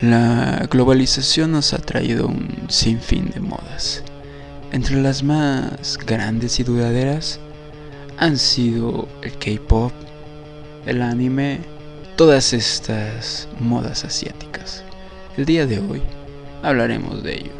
La globalización nos ha traído un sinfín de modas. Entre las más grandes y duraderas han sido el K-pop, el anime, todas estas modas asiáticas. El día de hoy hablaremos de ello.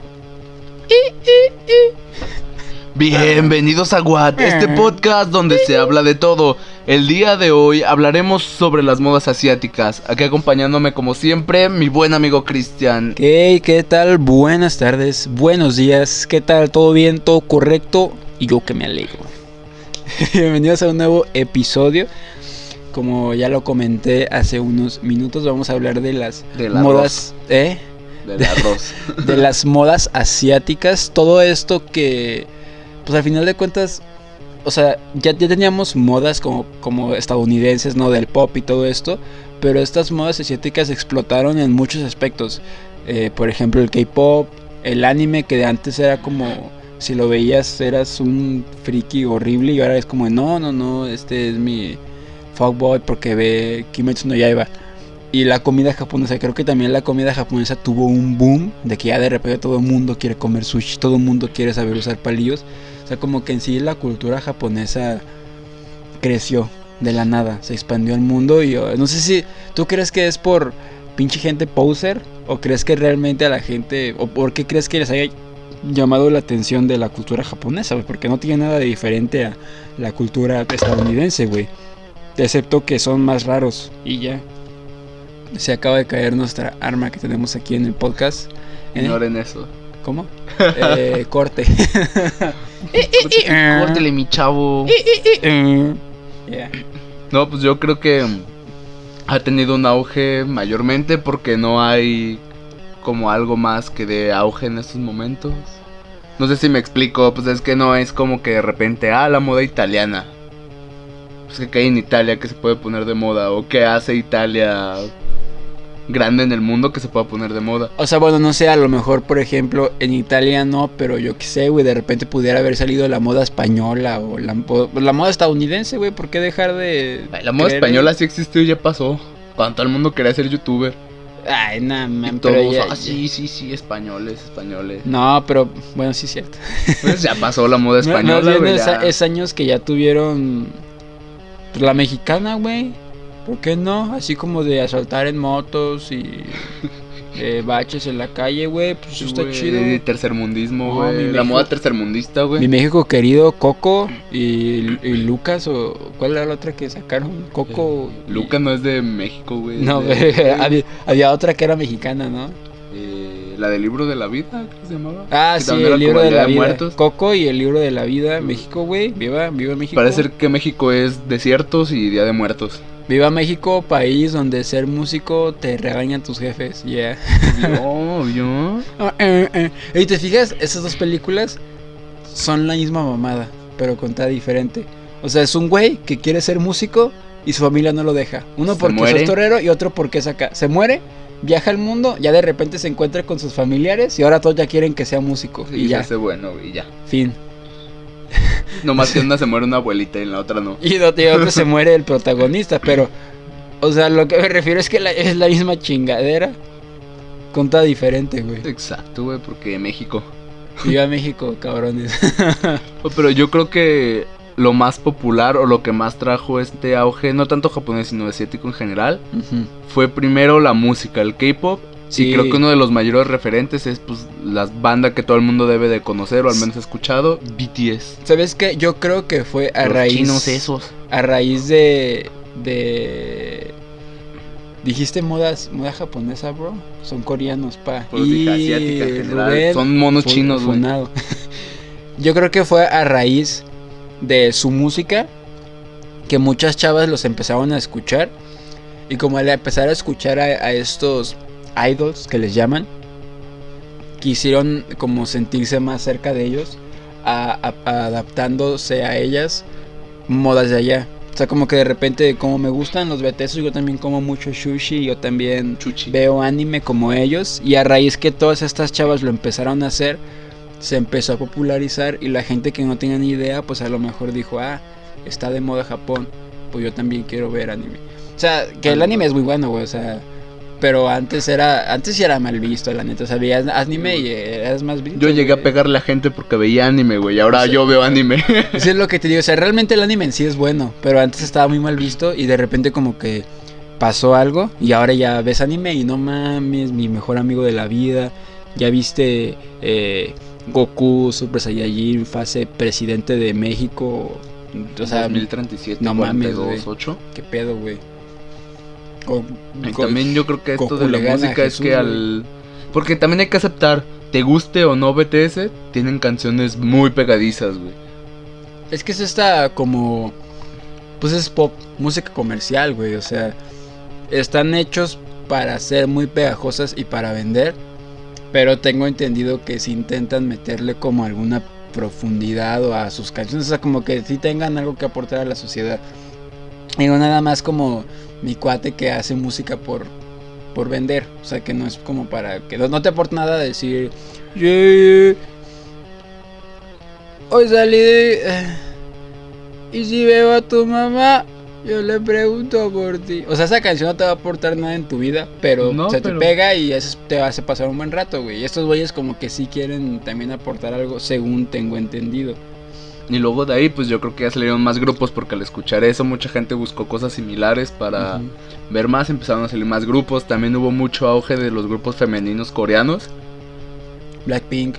Bienvenidos a What, este podcast donde se habla de todo. El día de hoy hablaremos sobre las modas asiáticas. Aquí acompañándome como siempre mi buen amigo Cristian. Hey, ¿qué tal? Buenas tardes, buenos días. ¿Qué tal? ¿Todo bien? ¿Todo correcto? Y yo que me alegro. Bienvenidos a un nuevo episodio. Como ya lo comenté hace unos minutos, vamos a hablar de las modas, ¿eh? Del arroz. de las modas asiáticas, todo esto que, pues al final de cuentas, o sea, ya, ya teníamos modas como, como estadounidenses, ¿no? Del pop y todo esto, pero estas modas asiáticas explotaron en muchos aspectos. Eh, por ejemplo, el K-pop, el anime, que de antes era como, si lo veías, eras un friki horrible y ahora es como, no, no, no, este es mi fuckboy porque ve Kimetsu no Yaiba. Y la comida japonesa, creo que también la comida japonesa tuvo un boom de que ya de repente todo el mundo quiere comer sushi, todo el mundo quiere saber usar palillos. O sea, como que en sí la cultura japonesa creció de la nada, se expandió al mundo y yo, no sé si tú crees que es por pinche gente poser o crees que realmente a la gente o por qué crees que les haya llamado la atención de la cultura japonesa, güey, porque no tiene nada de diferente a la cultura estadounidense, güey. Excepto que son más raros y ya. Se acaba de caer nuestra arma que tenemos aquí en el podcast. ¿Eh? Ignoren eso. ¿Cómo? Eh, corte. Córtele, mi chavo. Yeah. No, pues yo creo que mm, ha tenido un auge mayormente porque no hay como algo más que de auge en estos momentos. No sé si me explico, pues es que no es como que de repente, ah, la moda italiana. Pues que hay en Italia que se puede poner de moda o que hace Italia grande en el mundo que se pueda poner de moda. O sea, bueno, no sé, a lo mejor, por ejemplo, en Italia no, pero yo qué sé, güey, de repente pudiera haber salido la moda española o la, o la moda estadounidense, güey, ¿por qué dejar de... Ay, La moda creer- española sí existió y ya pasó. Cuando todo el mundo quería ser youtuber. Ay, no, Y man, pero todos, ya- ah, sí, sí, sí, españoles, españoles. No, pero, bueno, sí es cierto. Pues ya pasó la moda española, güey, es, ya. es años que ya tuvieron pues, la mexicana, güey. ¿Por qué no? Así como de asaltar en motos y eh, baches en la calle, güey. Pues Sí, está chido. tercermundismo, güey. la México- moda tercermundista, güey. Mi México querido, Coco y, y Lucas, o ¿cuál era la otra que sacaron? Coco. y- Luca no es de México, güey. No, de- había, había otra que era mexicana, ¿no? eh, la del libro de la vida, ¿cómo se llamaba? Ah, Que sí, el libro de la vida. Muertos. Coco y el libro de la vida, México, güey. Viva, viva México. Parece ser que México es desiertos y Día de Muertos. Viva México, país donde ser músico te regañan tus jefes. Yeah. Yo, yo. Ah, eh, eh. Y te fijas, esas dos películas son la misma mamada, pero contada diferente. O sea, es un güey que quiere ser músico y su familia no lo deja. Uno Se porque muere. es torero y otro porque es acá. Se muere, viaja al mundo, ya de repente se encuentra con sus familiares y ahora todos ya quieren que sea músico. Y, se ya, hace bueno, y ya. fin. Nomás que en una se muere una abuelita y en la otra no. Y otro se muere el protagonista, pero... O sea, lo que me refiero es que la- es la misma chingadera. Contada diferente, güey. Exacto, güey, porque México. Viva México, cabrones. Oh, Pero yo creo que lo más popular o lo que más trajo este auge, no tanto japonés sino asiático en general, fue primero la música, el K-pop. Sí. Y creo que uno de los mayores referentes es pues las bandas que todo el mundo debe de conocer o al menos ha escuchado, BTS. ¿Sabes qué? Yo creo que fue a Los raíz. chinos esos. A raíz de. de. Dijiste modas, moda japonesa, bro. Son coreanos, pa. Pues dije asiática en general. Rubén, Son monos chinos, güey. Yo creo que fue a raíz de su música que muchas chavas los empezaron a escuchar. Y como al empezar a escuchar a, a estos idols que les llaman, quisieron como sentirse más cerca de ellos, a- a- adaptándose a ellas modas de allá. O sea, como que de repente, como me gustan los betesos, yo también como mucho sushi, yo también Chuchi. veo anime como ellos. Y a raíz que todas estas chavas lo empezaron a hacer, se empezó a popularizar y la gente que no tenía ni idea, pues a lo mejor dijo, ah, está de moda Japón, pues yo también quiero ver anime. O sea, que el anime es muy bueno, güey, o sea, Pero antes era, antes sí era mal visto, la neta. O sea, veías anime y eras más visto. Yo llegué a pegarle a gente porque veía anime, güey. y Ahora yo veo anime. Eso es lo que te digo. O sea, realmente el anime en sí es bueno. Pero antes estaba muy mal visto y de repente como que pasó algo. Y ahora ya ves anime y no mames, mi mejor amigo de la vida. Ya viste eh, Goku, Super Saiyajin, fase presidente de México. O sea, 2037, no mames, 42, güey. 8. qué pedo, güey. Y también yo creo que esto de la música es que al... Porque también hay que aceptar, te guste o no BTS, tienen canciones muy pegadizas, güey. Es que es esta como. Pues es pop, música comercial, güey. O sea, están hechos para ser muy pegajosas y para vender. Pero tengo entendido que si intentan meterle como alguna profundidad o a sus canciones, o sea, como que si tengan algo que aportar a la sociedad. No nada más como mi cuate que hace música por, por vender. O sea, que no es como para. que no, te aporta nada decir. "Yeah, Hoy salí de... Y si veo a tu mamá, yo le pregunto por ti. O sea, esa canción no te va a aportar nada en tu vida, pero No, se pero- te pega y eso te hace pasar un buen rato, güey. Y estos güeyes como que sí quieren también aportar algo, según tengo entendido. Y luego de ahí, pues yo creo que ya salieron más grupos porque al escuchar eso mucha gente buscó cosas similares para ver más, empezaron a salir más grupos, también hubo mucho auge de los grupos femeninos coreanos. Blackpink,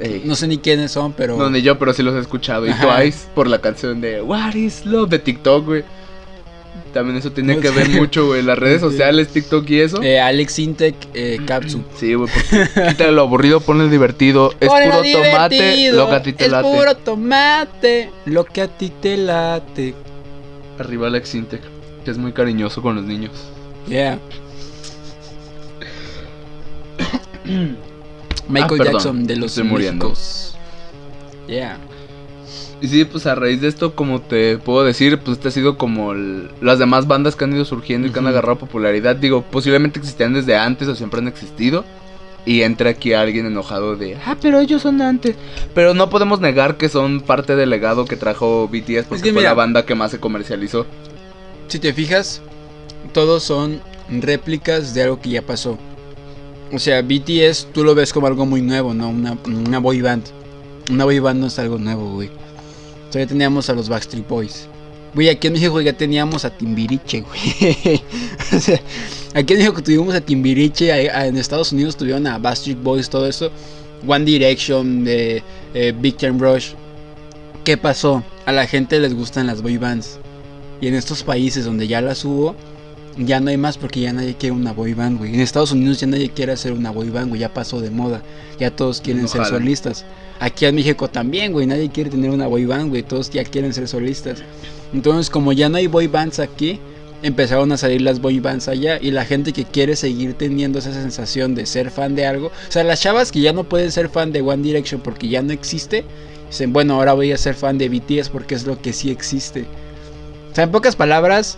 Ey, no sé ni quiénes son, pero... No, ni yo, pero sí los he escuchado. Y. Twice por la canción de What is Love de TikTok, güey. También eso tiene que ver mucho, güey. Las redes sociales, TikTok y eso. Eh, Alex Intec, eh, Katsu. Sí, güey, porque quítale lo aburrido, ponle divertido. Es puro tomate, lo que a ti te es late. puro tomate, lo que a ti te late. Arriba Alex Intec, que es muy cariñoso con los niños. Yeah. Michael Ah, perdón, Jackson de los estoy muriendo. Yeah. Y sí, pues a raíz de esto, como te puedo decir, pues este ha sido como el- las demás bandas que han ido surgiendo y que han agarrado popularidad. Digo, posiblemente existían desde antes o siempre han existido. Y entra aquí alguien enojado de, ah, pero ellos son antes. Pero no podemos negar que son parte del legado que trajo BTS porque que fue mira- la banda que más se comercializó. Si te fijas, todos son réplicas de algo que ya pasó. O sea, BTS tú lo ves como algo muy nuevo, ¿no? Una, una boy band. Una boy band no es algo nuevo, güey. Todavía teníamos a los Backstreet Boys. Güey, aquí en México ya teníamos a Timbiriche, güey. o sea, aquí en México tuvimos a Timbiriche, a- a- en Estados Unidos tuvieron a Backstreet Boys, todo eso. One Direction, de eh, Big Time Rush. ¿Qué pasó? A la gente les gustan las boy bands. Y en estos países donde ya las hubo, ya no hay más porque ya nadie quiere una boy band, güey. En Estados Unidos ya nadie quiere hacer una boy band, güey. Ya pasó de moda. Ya todos quieren ser solistas. Aquí en México también, güey. Nadie quiere tener una boy band, güey. Todos ya quieren ser solistas. Entonces, como ya no hay boy bands aquí, empezaron a salir las boy bands allá. Y la gente que quiere seguir teniendo esa sensación de ser fan de algo. O sea, las chavas que ya no pueden ser fan de One Direction porque ya no existe. Dicen, bueno, ahora voy a ser fan de BTS porque es lo que sí existe. O sea, en pocas palabras,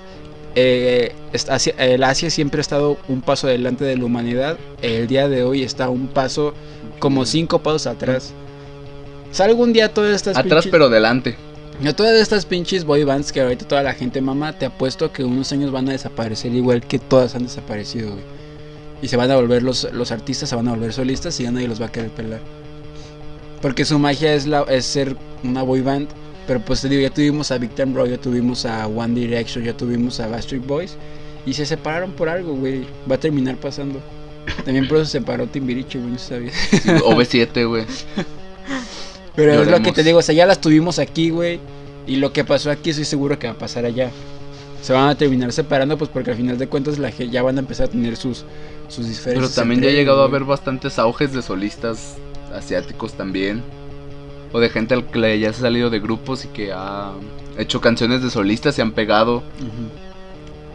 eh, Asia- el Asia siempre ha estado un paso adelante de la humanidad. El día de hoy está un paso, como cinco pasos atrás. O sea, algún día todas estas Atrás pinches- pero delante. todas estas pinches boy bands que ahorita toda la gente mama, te apuesto que unos años van a desaparecer igual que todas han desaparecido, güey. Y se van a volver los, los artistas, se van a volver solistas y ya nadie los va a querer pelar. Porque su magia es, la, es ser una boy band. Pero pues te digo, ya tuvimos a Big Time Bro, ya tuvimos a One Direction, ya tuvimos a Backstreet Boys. Y se separaron por algo, güey. Va a terminar pasando. También por eso se separó Timbiriche, güey, no sabía. Sí, OV7, güey. Pero es lo que te digo, o sea, ya las tuvimos aquí, güey. Y lo que pasó aquí estoy seguro que va a pasar allá. Se van a terminar separando, pues porque al final de cuentas la ya van a empezar a tener sus, sus Pero diferencias. también ya ha llegado a haber bastantes auges de solistas asiáticos también. O de gente al que ya se ha salido de grupos y que ha hecho canciones de solistas y han pegado.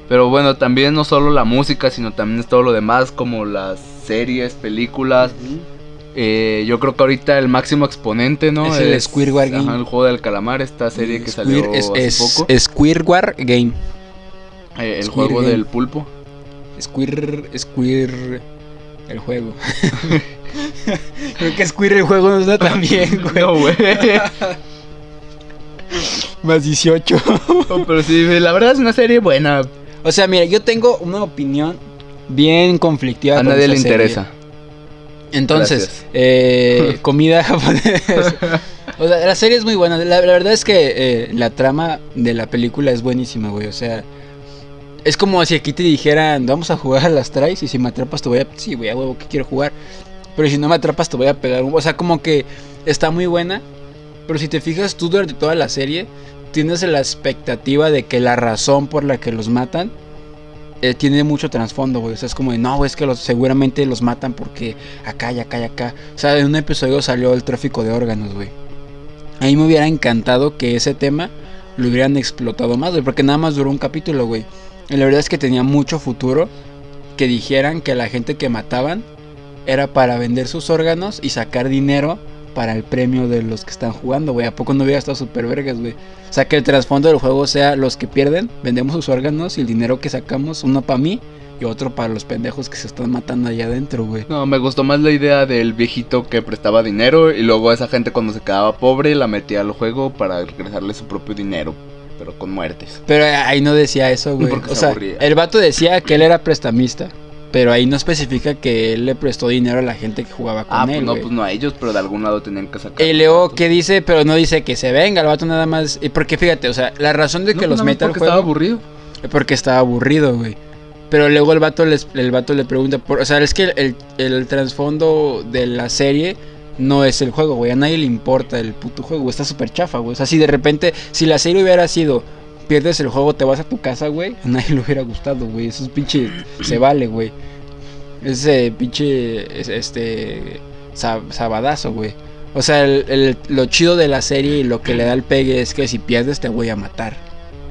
Pero bueno, también no solo la música, sino también es todo lo demás, como las series, películas. Eh, yo creo que ahorita el máximo exponente, ¿no? Es el Squidward Game. ajá, el juego del calamar, esta serie que salió es, hace es- poco. Squidward Game. Eh, el Squid juego Game. del pulpo. Squir, Squir, el juego. Creo que Squir el juego no está tan bien, güey. No, güey. Más 18. No, pero sí, la verdad es una serie buena. O sea, mira, yo tengo una opinión bien conflictiva. A nadie le serie. interesa. Entonces, eh, comida japonesa. O sea, la serie es muy buena. La, la verdad es que eh, la trama de la película es buenísima, güey. O sea, es como si aquí te dijeran, vamos a jugar a las tries y si me atrapas te voy a... Sí, güey, a huevo que quiero jugar. Pero si no me atrapas te voy a pegar. un- O sea, como que está muy buena. Pero si te fijas tú durante toda la serie, tienes la expectativa de que la razón por la que los matan eh, tiene mucho trasfondo, güey. O sea, es como de, no, es que los, seguramente los matan porque acá y acá y acá. O sea, en un episodio salió el tráfico de órganos, güey. A mí me hubiera encantado que ese tema lo hubieran explotado más, güey, porque nada más duró un capítulo, güey. Y la verdad es que tenía mucho futuro que dijeran que la gente que mataban era para vender sus órganos y sacar dinero para el premio de los que están jugando, güey. ¿A poco no hubiera estado súper vergas, güey? O sea, que el trasfondo del juego sea los que pierden, vendemos sus órganos y el dinero que sacamos, uno para mí y otro para los pendejos que se están matando allá adentro, güey. No, me gustó más la idea del viejito que prestaba dinero y luego esa gente cuando se quedaba pobre la metía al juego para regresarle su propio dinero, pero con muertes. Pero ahí no decía eso, güey. Porque O se sea, aburría. el vato decía que él era prestamista. Pero ahí no especifica que él le prestó dinero a la gente que jugaba con Ah, pues él. no, güey. pues no a ellos, pero de algún lado tenían que sacar. Y luego, ¿qué dice? Pero no dice que se venga, el vato nada más. Y porque fíjate, o sea, la razón de que los meta porque juego estaba aburrido. porque estaba aburrido, güey. Pero luego el vato, les, el vato le pregunta, por, o sea, es que el, el trasfondo de la serie no es el juego, güey. A nadie le importa el puto juego, güey. Está súper chafa, güey. O sea, si de repente, si la serie hubiera sido, pierdes el juego, te vas a tu casa, güey, a nadie le hubiera gustado, güey. Eso es pinche, se vale, güey. Ese pinche, es- este, sab- sabadazo, güey. O sea, el- el- lo chido de la serie y lo que le da el pegue es que si pierdes te voy a matar.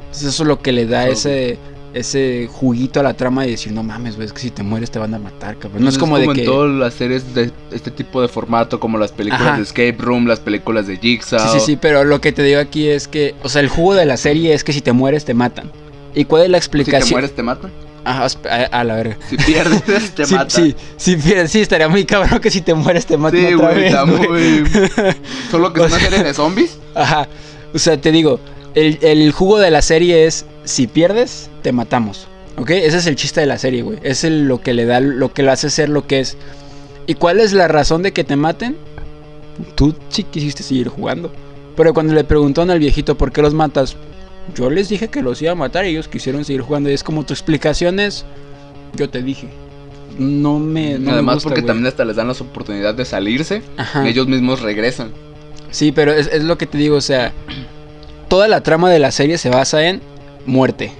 Entonces eso es lo que le da ese ese juguito a la trama de decir, no mames, güey, es que si te mueres te van a matar, cabrón. No es como, de en que... todas las series de este tipo de formato, como las películas Ajá. de Escape Room, las películas de Jigsaw. Sí, sí, sí, pero lo que te digo aquí es que, o sea, el jugo de la serie es que si te mueres te matan. ¿Y cuál es la Si explicación? te mueres, te matan. Ajá, a, a la verga. Si pierdes, te sí, matan. sí, sí, fíjate, sí, estaría muy cabrón que si te mueres te matan Sí, güey, está muy. Solo que es una serie de zombies. Ajá, o sea, te digo, el, el jugo de la serie es, si pierdes, te matamos. ¿Ok? Ese es el chiste de la serie, güey. Es el- lo que le da, lo que le hace ser lo que es. ¿Y cuál es la razón de que te maten? Tú sí quisiste seguir jugando. Pero cuando le preguntaron al viejito por qué los matas, yo les dije que los iba a matar y ellos quisieron seguir jugando. Y es como tu explicación es, yo te dije. No me... No me Además, gusta, porque también hasta les dan la oportunidad de salirse. Ajá. Y ellos mismos regresan. Sí, pero es, es lo que te digo, o sea, toda la trama de la serie se basa en muerte.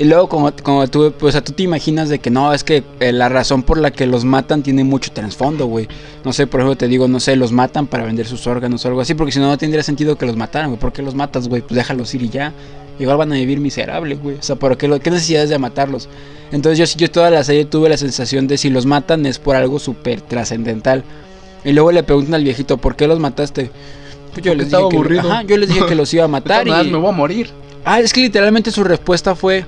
Y luego como, como tú, pues, o sea, tú te imaginas de que no, es que eh, la razón por la que los matan tiene mucho trasfondo, güey. No sé, por ejemplo, te digo, no sé, los matan para vender sus órganos o algo así, porque si no, no tendría sentido que los mataran, güey. ¿Por qué los matas, güey? Pues déjalos ir y ya. Igual van a vivir miserables, güey. O sea, ¿por qué, lo- qué necesidad es de matarlos? Entonces yo, yo toda la serie tuve la sensación de si los matan es por algo súper trascendental. Y luego le preguntan al viejito, ¿por qué los mataste? Pues yo les, estaba dije que, aburrido. ajá, yo les dije que los iba a matar y... me voy a morir. Ah, es que literalmente su respuesta fue,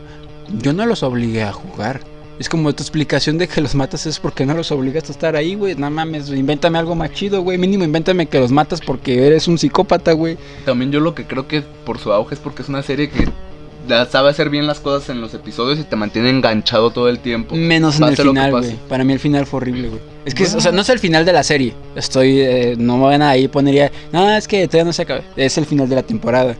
yo no los obligué a jugar. Es como tu explicación de que los matas es porque no los obligaste a estar ahí, güey. No mames, invéntame algo más chido, güey. Mínimo invéntame que los matas porque eres un psicópata, güey. También yo lo que creo que por su auge es porque es una serie que sabe hacer bien las cosas en los episodios y te mantiene enganchado todo el tiempo. Menos en el Pase final, güey. Para mí el final fue horrible, güey. Es que, Bueno. o sea, no es el final de la serie. Estoy, eh, no me van a ahí poner no, es que todavía no se acaba. Es el final de la temporada.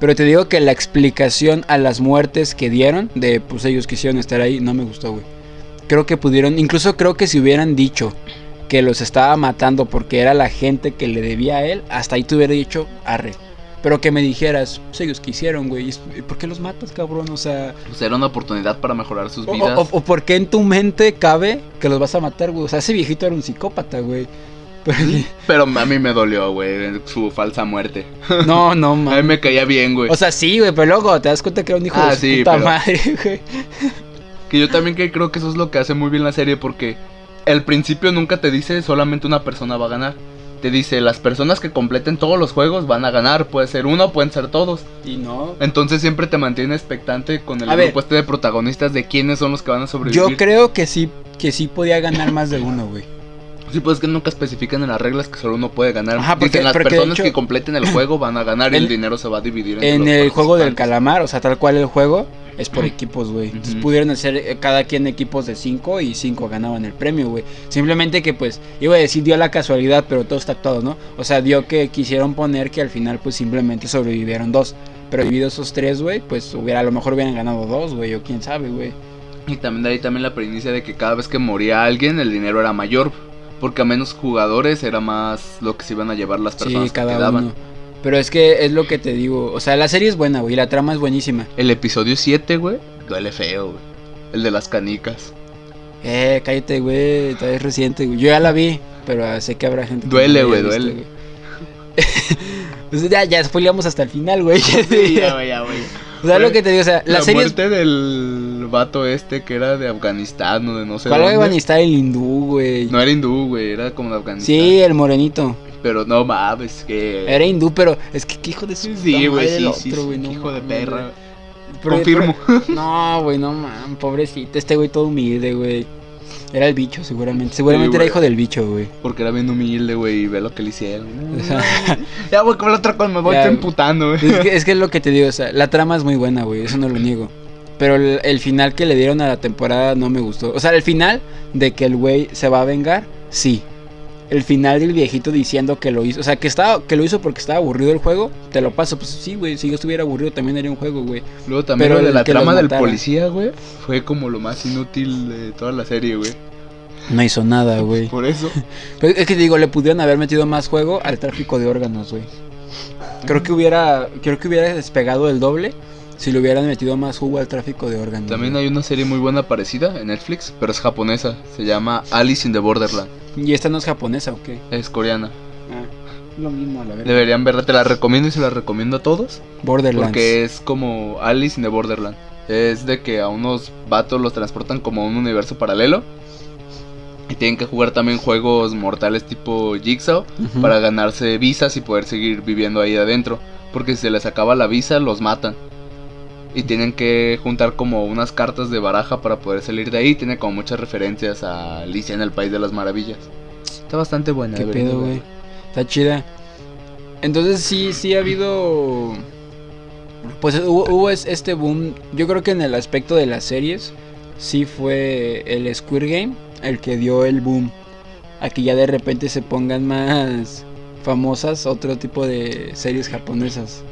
Pero te digo que la explicación a las muertes que dieron, de pues ellos quisieron estar ahí, no me gustó, güey. Creo que pudieron, incluso creo que si hubieran dicho que los estaba matando porque era la gente que le debía a él, hasta ahí te hubiera dicho, arre. Pero que me dijeras, pues ellos quisieron, güey. ¿y ¿Por qué los matas, cabrón? O sea, Pues era una oportunidad para mejorar sus o, vidas. o- o por qué en tu mente cabe que los vas a matar, güey. O sea, ese viejito era un psicópata, güey. Pero- Pero a mí me dolió, güey, su falsa muerte. no, no, A mí man. me caía bien, güey. O sea, sí, güey, pero luego te das cuenta que era un hijo Ah, de sí, puta pero- madre, güey. Que yo también que creo que eso es lo que hace muy bien la serie porque el principio nunca te dice solamente una persona va a ganar. Te dice las personas que completen todos los juegos van a ganar. Puede ser uno, pueden ser todos. Y no. Entonces siempre te mantiene expectante con el A ver. este de protagonistas de quiénes son los que van a sobrevivir. Yo creo que sí, que sí podía ganar más de uno, güey. Sí, pues es que nunca especifican en las reglas que solo uno puede ganar. Ajá, porque- Dicen las porque personas hecho- que completen el juego van a ganar y el dinero se va a dividir entre En los el juego del calamar, o sea, tal cual el juego, es por equipos, güey. Entonces pudieron hacer eh, cada quien equipos de 5 y 5 ganaban el premio, güey. Simplemente que pues, iba a decir dio la casualidad, pero todo está actuado, ¿no? O sea, dio que quisieron poner que al final pues simplemente sobrevivieron dos. Pero dividido esos tres, güey, pues hubiera, a lo mejor hubieran ganado dos, güey, o quién sabe, güey. Y también de ahí también la primicia de que cada vez que moría alguien el dinero era mayor. Porque a menos jugadores era más lo que se iban a llevar las personas Sí, que cada quedaban. uno. Pero es que es lo que te digo. O sea, la serie es buena, güey. La trama es buenísima. El episodio 7, güey, duele feo, güey. El de las canicas. Eh, cállate, güey. Todavía es reciente, güey. Yo ya la vi, pero sé que habrá gente que Duele, no güey, duele. Pues ya, ya spoileamos hasta el final, güey. güey, ya, güey. O sea, lo que te digo, o sea, la, La, serie es... muerte del vato este que era de Afganistán o de no sé ¿Cuál dónde. va a estar el hindú, güey? No era hindú, güey, era como de Afganistán. sí, el morenito. Pero no mames, que... Era hindú, pero es que qué hijo de su Sí, güey, sí, sí, no hijo de perra. Pero- Confirmo. pero- no, güey, no mames, pobrecito. Este güey todo humilde, güey. Era el bicho, seguramente. Seguramente Sí, era hijo del bicho, güey. Porque era bien humilde, güey, y ve lo que le hicieron. O sea, ya, güey, como la otra cosa, me voy emputando, güey. Es que, es que es lo que te digo, o sea, la trama es muy buena, güey, eso no lo niego. Pero el, el final que le dieron a la temporada no me gustó. O sea, el final de que el güey se va a vengar, sí. El final del viejito diciendo que lo hizo, o sea, que estaba que lo hizo porque estaba aburrido el juego, te lo paso, pues sí, güey, si yo estuviera aburrido también haría un juego, güey. Luego también Pero de la trama del policía, güey, fue como lo más inútil de toda la serie, güey. No hizo nada, güey. Por eso. Pero es que digo, le pudieron haber metido más juego al tráfico de órganos, güey. Creo que hubiera creo que hubiera despegado el doble si le hubieran metido más jugo al tráfico de órganos. También güey. hay una serie muy buena parecida en Netflix, pero es japonesa. Se llama Alice in the Borderland. ¿Y esta no es japonesa o qué? Es coreana. Ah, lo mismo a la vez. Deberían verla, te la recomiendo y se la recomiendo a todos. Borderlands. Porque es como Alice in the Borderland. Es de que a unos vatos los transportan como a un universo paralelo. Y tienen que jugar también juegos mortales tipo Jigsaw para ganarse visas y poder seguir viviendo ahí adentro. Porque si se les acaba la visa, los matan. Y tienen que juntar como unas cartas de baraja para poder salir de ahí. Tiene como muchas referencias a Alicia en el País de las Maravillas. Está bastante buena. ¿Qué pedo, güey? Está chida. Entonces sí, sí ha habido... Pues hubo, hubo es- este boom. Yo creo que en el aspecto de las series, sí fue el Squid Game el que dio el boom. A que ya de repente se pongan más famosas otro tipo de series japonesas.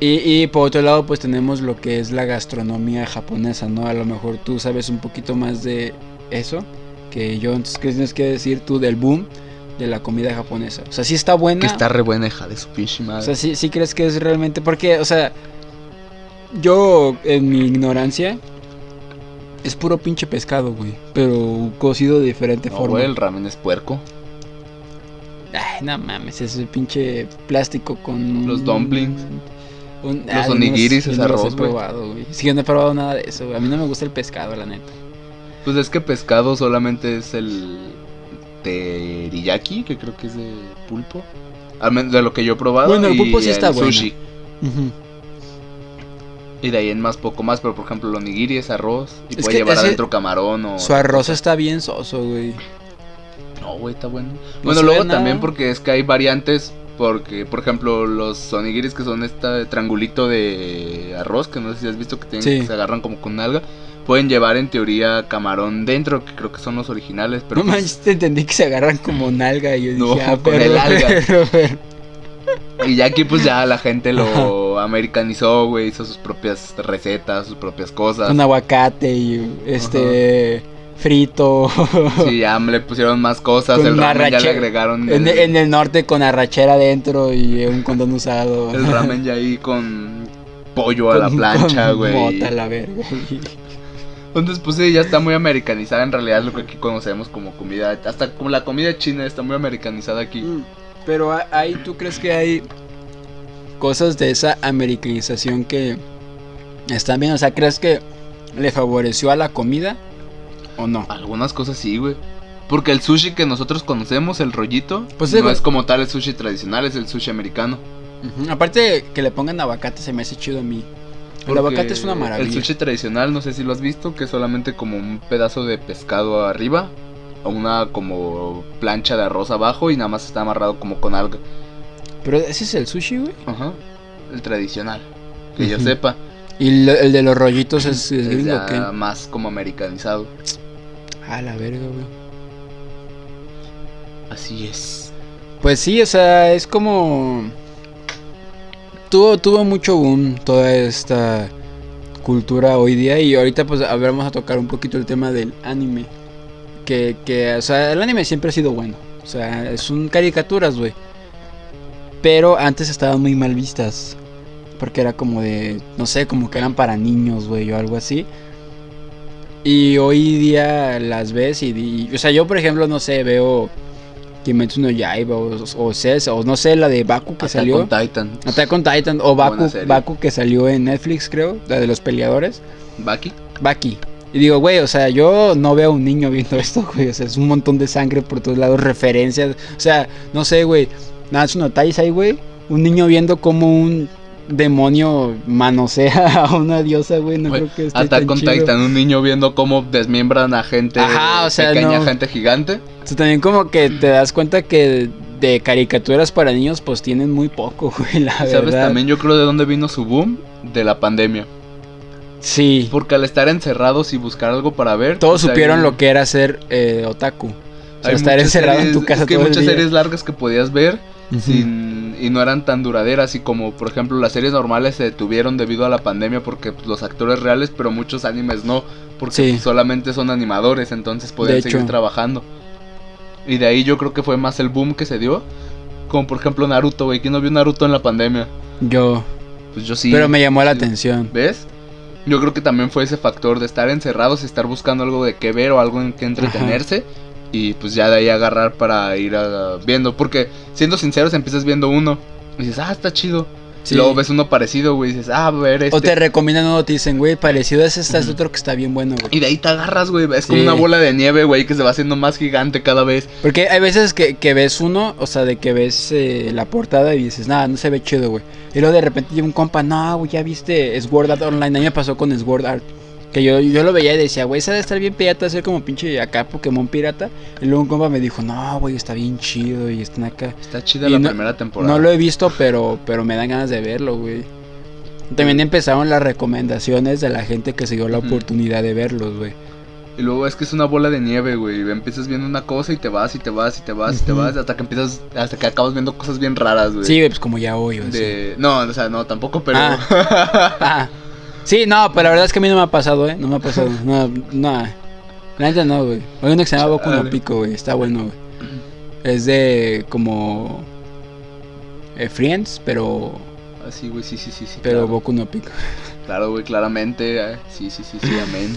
Y, y por otro lado, pues tenemos lo que es la gastronomía japonesa, ¿no? A lo mejor tú sabes un poquito más de eso que yo. Entonces, ¿qué tienes que decir tú del boom de la comida japonesa? O sea, sí está buena. Que está re buena, hija de su pinche madre. O sea, sí, sí crees que es realmente. Porque, o sea, yo en mi ignorancia. Es puro pinche pescado, güey. Pero cocido de diferente No, forma. güey, el ramen es puerco. Ay, no mames, ese pinche plástico con. Los dumplings. un- Los onigiris no he güey. probado, güey. Sí, yo no he probado nada de eso, güey. A mí no me gusta el pescado, la neta. Pues es que pescado solamente es el teriyaki, que creo que es de pulpo. Al menos de lo que yo he probado. Bueno, el y pulpo sí está bueno. sushi. Y de ahí en más poco más, pero por ejemplo el onigiri es arroz y Es puede llevar adentro camarón o... Su arroz está bien soso, güey. No, güey, está bueno. No bueno, luego nada. también porque es que hay variantes, porque por ejemplo los onigiris que son este triangulito de arroz, que no sé si has visto que, tienen, Sí. que se agarran como con alga, pueden llevar en teoría camarón dentro, que creo que son los originales, pero no pues, manches, te entendí que se agarran como nalga. Y yo No, dije, ah, con el alga. pero, pero. Y ya aquí pues ya la gente lo americanizó, güey, hizo sus propias recetas, sus propias cosas. Un aguacate y este. Frito. Sí, ya le pusieron más cosas, Con el ramen ya le racha- agregaron En, el, en el norte con arrachera adentro y un condón usado. el ramen ya ahí con pollo a la plancha, güey. Mota la verga. Entonces pues sí, ya está muy americanizada en realidad lo que aquí conocemos como comida, hasta como la comida china está muy americanizada aquí. Mm, Pero ahí tú crees que hay cosas de esa americanización que están bien. O sea, ¿crees que le favoreció a la comida o no? Algunas cosas sí, güey. Porque el sushi que nosotros conocemos, el rollito, Pues no es como tal el sushi tradicional, es el sushi americano. Aparte que le pongan aguacate se me hace chido a mí. El aguacate es una maravilla. El sushi tradicional, no sé si lo has visto, que es solamente como un pedazo de pescado arriba, o una como plancha de arroz abajo y nada más está amarrado como con alga. Pero ese es el sushi, güey. Ajá. El tradicional, que yo sepa. ¿Y el de los rollitos es, es Es gringo ya o qué? más como americanizado. A la verga, güey. Así es. Pues sí, o sea, es como. Tuvo, tuvo mucho boom toda esta cultura hoy día. Y ahorita, pues, a ver, vamos a tocar un poquito el tema del anime. Que, que, o sea, el anime siempre ha sido bueno. O sea, son caricaturas, güey. Pero antes estaban muy mal vistas. Porque era como de, no sé, como que eran para niños, güey, o algo así. Y hoy día las ves y, y- o sea, yo por ejemplo, no sé, veo Kimetsu no Yaiba o, o Ces, o no sé, la de Baku que Attack salió. on Titan. Attack on Titan o Baku. Baku que salió en Netflix, creo, la de los peleadores. Baki. Baki. Y digo, güey, o sea, yo no veo a un niño viendo esto, güey. O sea, es un montón de sangre por todos lados, referencias. O sea, no sé, güey. Natsu no Taisai, güey. Un niño viendo como un demonio manosea a una diosa, güey. No creo que esté Attack tan on chido. Titan, un niño viendo cómo desmiembran a gente Ajá, o sea, pequeña, no. gente gigante. O sea, también como que te das cuenta que de caricaturas para niños, pues tienen muy poco, güey, la ¿Sabes verdad. también yo creo de dónde vino su boom? De la pandemia. Sí. Porque al estar encerrados y buscar algo para ver... Todos pues, supieron lo que era ser eh, otaku. O sea, estar encerrado en tu casa es que el muchas día. series largas que podías ver Sin, y no eran tan duraderas y como por ejemplo las series normales se detuvieron debido a la pandemia porque pues, los actores reales pero muchos animes no porque Sí. solamente son animadores entonces podían seguir trabajando y de ahí yo creo que fue más el boom que se dio como por ejemplo Naruto güey ¿quién no vio Naruto en la pandemia? Yo. pues yo sí pero me llamó la atención. ¿ves? yo creo que también fue ese factor de estar encerrados y estar buscando algo de qué ver o algo en que entretenerse y pues ya de ahí agarrar para ir a- viendo porque siendo sinceros empiezas viendo uno y dices ah está chido Sí. y luego ves uno parecido güey y dices ah a ver este O te recomiendan uno, te dicen, güey, parecido a ese, está Ujú. otro que está bien bueno, güey. y de ahí te agarras güey es como una bola de nieve güey que se va haciendo más gigante cada vez Porque hay veces que, que ves uno, o sea, de que ves eh, la portada y dices, nada, no se ve chido, güey. Y luego de repente llega un compa, no, güey, ya viste Sword Art Online. A mí me pasó con Sword Art. Que yo, yo lo veía y decía, güey, esa debe estar bien pirata, ser como pinche acá Pokémon pirata. Y luego un compa me dijo, no, güey, está bien chido y están acá. está chida Y la no- primera temporada No lo he visto, pero, pero me dan ganas de verlo, güey. También empezaron las recomendaciones de la gente que se dio la oportunidad de verlos, güey. y luego es que es una bola de nieve güey empiezas viendo una cosa y te vas y te vas y te vas y te vas hasta que empiezas hasta que acabas viendo cosas bien raras güey Sí, pues como ya hoy, güey. sí. de no o sea no tampoco pero Ah. Sí, no, pero la verdad es que a mí no me ha pasado, ¿eh? No me ha pasado. No, no. La neta no, güey. Hay uno que se llama Boku no. Pico, güey. Está bueno, güey. Es de como... eh, Friends, pero... Así, güey, sí, sí, sí, sí. Pero claro. Boku no Pico. Claro, güey, claramente. eh, Sí, sí, sí, sí, amén.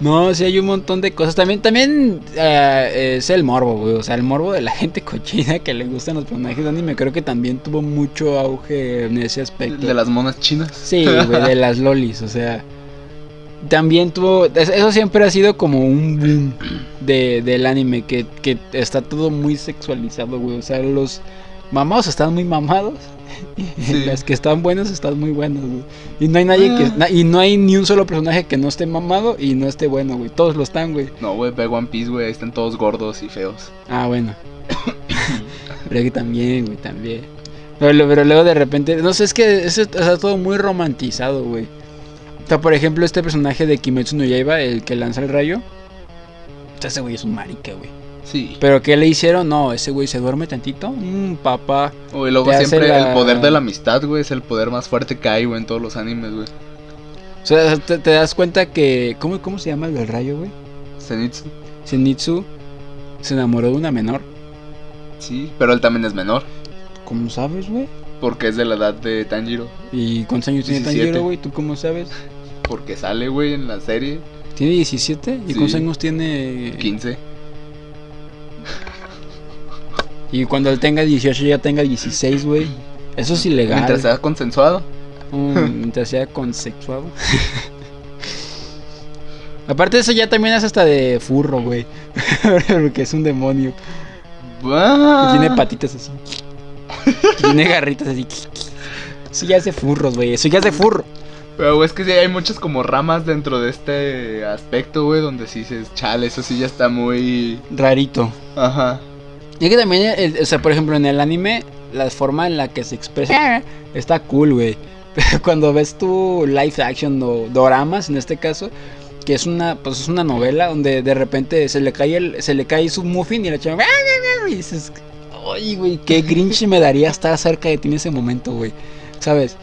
No, sí hay un montón de cosas. También, también eh, es el morbo, güey. O sea, el morbo de la gente cochina que le gustan los personajes de anime. Creo que también tuvo mucho auge en ese aspecto. De las monas chinas. Sí, güey, de las lolis, o sea. También tuvo. es- Eso siempre ha sido como un boom de, del anime, que, que está todo muy sexualizado, güey. O sea, los mamados están muy mamados. Sí. las que están buenas están muy buenas, güey. Y no hay nadie que. Ah. na- y no hay ni un solo personaje que no esté mamado y no esté bueno, güey. Todos lo están, güey. No, güey, ve One Piece, güey. ahí Están todos gordos y feos. Ah, bueno. pero que también, güey, también. Pero, luego de repente, no sé, es que eso está todo muy romantizado, güey. O sea, por ejemplo, este personaje de Kimetsu no Yaiba, el que lanza el rayo. o sea, ese güey es un marica, güey. Sí. Pero ¿qué le hicieron? No, ese güey se duerme tantito. Mmm, papá. Güey, luego siempre la- el poder de la amistad, güey, es el poder más fuerte que hay, güey, en todos los animes, güey. O sea, te, te das cuenta que... ¿cómo, ¿Cómo se llama el del rayo, güey? Zenitsu. Zenitsu se enamoró de una menor. Sí, pero él también es menor. ¿Cómo sabes, güey? Porque es de la edad de Tanjiro. ¿Y cuántos años tiene 17. Tanjiro, güey? ¿Tú cómo sabes? Porque sale, güey, en la serie. ¿Tiene 17? ¿Y Sí. cuántos años tiene? 15. Y cuando él tenga 18 ya tenga 16, güey. Eso es ilegal. Mientras sea consensuado. Mm, mientras sea consexuado. Aparte de eso ya también es hasta de furro, güey. Porque es un demonio. Que tiene patitas así. Que tiene garritas así. Eso ya es de furros, güey. Eso ya es de furro. Pero, es que sí hay muchas como ramas dentro de este aspecto, güey, donde sí dices, chale, eso sí ya está muy... Rarito. Ajá. Y que también, el- o sea, por ejemplo, en el anime, la forma en la que se expresa está cool, güey. cuando ves tu live action o doramas en este caso, que es una pues es una novela donde de repente se le cae el se le cae su muffin y la chava y dices, "Ay, güey, qué grinch me daría estar cerca de ti en ese momento, güey." ¿Sabes?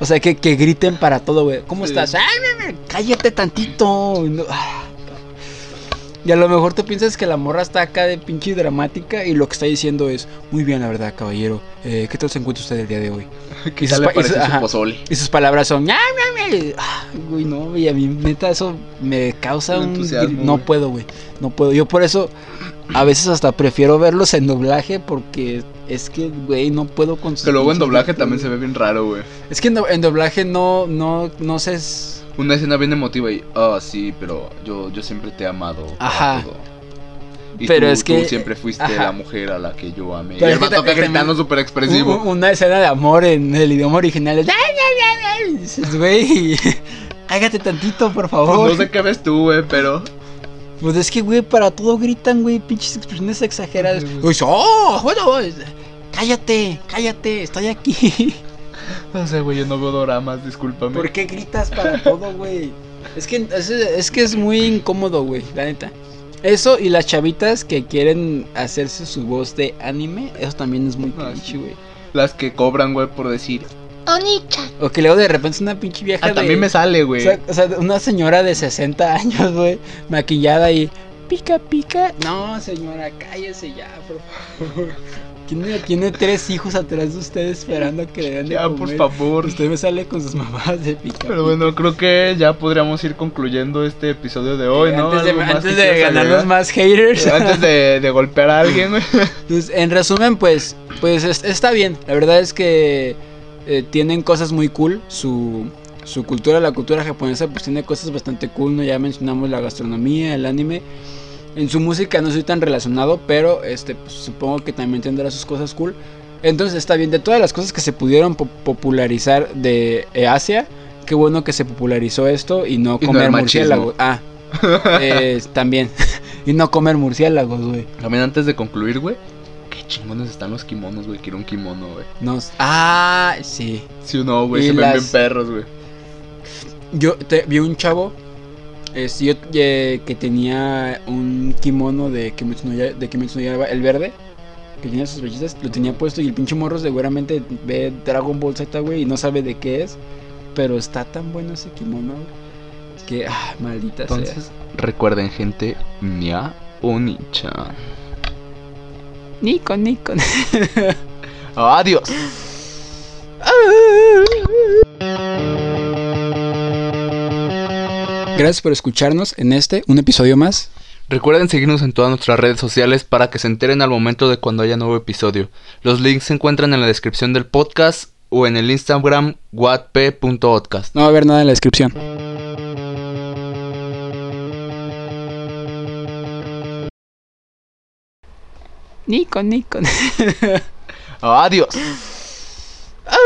O sea, que, que griten para todo, güey. ¿Cómo Sí. estás? "Ay, cállate tantito. No- ah. Y a lo mejor tú piensas que la morra está acá de pinche dramática y lo que está diciendo es, muy bien, la verdad, caballero. Eh, ¿Qué tal se encuentra usted el día de hoy? Quizá sus le pa- y parece su- ajá. Y sus palabras son, "Ña, ña, ña". Ah, güey, no, güey, a mí neta eso me causa Un un... entusiasmo, No puedo, güey, no puedo. Yo por eso a veces hasta prefiero verlos en doblaje porque es que, güey, no puedo con sus Que luego en doblaje también se ve bien raro, güey. Es que en, do- en doblaje no, no, no sé... es- Una escena bien emotiva y, ah, sí, pero yo, yo siempre te he amado. Ajá. todo". Y Pero tú- es que- Tú siempre fuiste ajá. la mujer a la que yo amé. Pero y el vato acá gritando súper expresivo. Una escena de amor en el idioma original es... Dices, güey, cállate tantito, por favor. Pues no sé qué ves tú, güey, pero. Pues es que, güey, para todo gritan, güey, pinches expresiones exageradas. Uy, ¡Oh! Bueno, cállate, cállate, estoy aquí. No sé, güey, yo no veo doramas, discúlpame. ¿Por qué gritas para todo, güey? Es que es, es que es muy incómodo, güey, la neta. Eso y las chavitas que quieren hacerse su voz de anime, eso también es muy Ah, pinche, güey. Las que cobran, güey, por decir. O que luego de repente es una pinche vieja Hasta a de... mí me sale, o güey. sea, o sea, una señora de 60 años, güey, maquillada y pica, pica. No, señora, cállese ya, por favor. Tiene, tiene tres hijos atrás de usted esperando a que le den de Ya, comer. por favor. Usted me sale con sus mamás de pica. Pero bueno, creo que ya podríamos ir concluyendo este episodio de hoy, ¿no? Antes de, ¿Algo más antes de ganarnos más haters. Antes de, de golpear a alguien, güey. Pues, en resumen, pues, pues es- está bien. La verdad es que eh, tienen cosas muy cool. Su, su cultura, la cultura japonesa, pues tiene cosas bastante cool. ¿no? Ya mencionamos la gastronomía, el anime. En su música no soy tan relacionado, pero este, pues, supongo que también tendrá sus cosas cool. Entonces está bien. De todas las cosas que se pudieron po- popularizar de eh, Asia, qué bueno que se popularizó esto y no Y comer murciélagos. Ah, eh, también. y no comer murciélagos, güey. También antes de concluir, güey. Qué chingones están los kimonos, güey. Quiero un kimono, güey. Nos... Ah, sí. Sí o no, güey. Se ven las- bien perros, güey. Yo te- vi un chavo este, yo, eh, que tenía un kimono de Kimetsu no, Ya- de Kimetsu no Yaiba, el verde, que tenía sus flechitas, lo tenía puesto y el pinche morro seguramente ve Dragon Ball Z, güey, y no sabe de qué es, pero está tan bueno ese kimono, que, ah, maldita sea. Entonces, recuerden, gente. Nia o Nicha. Nico, Nico. Adiós. Gracias por escucharnos en este, un episodio más. Recuerden seguirnos en todas nuestras redes sociales para que se enteren al momento de cuando haya nuevo episodio. Los links se encuentran en la descripción del podcast o en el Instagram watp.podcast. No va a haber nada en la descripción. Nico, Nico. Adiós. Ah.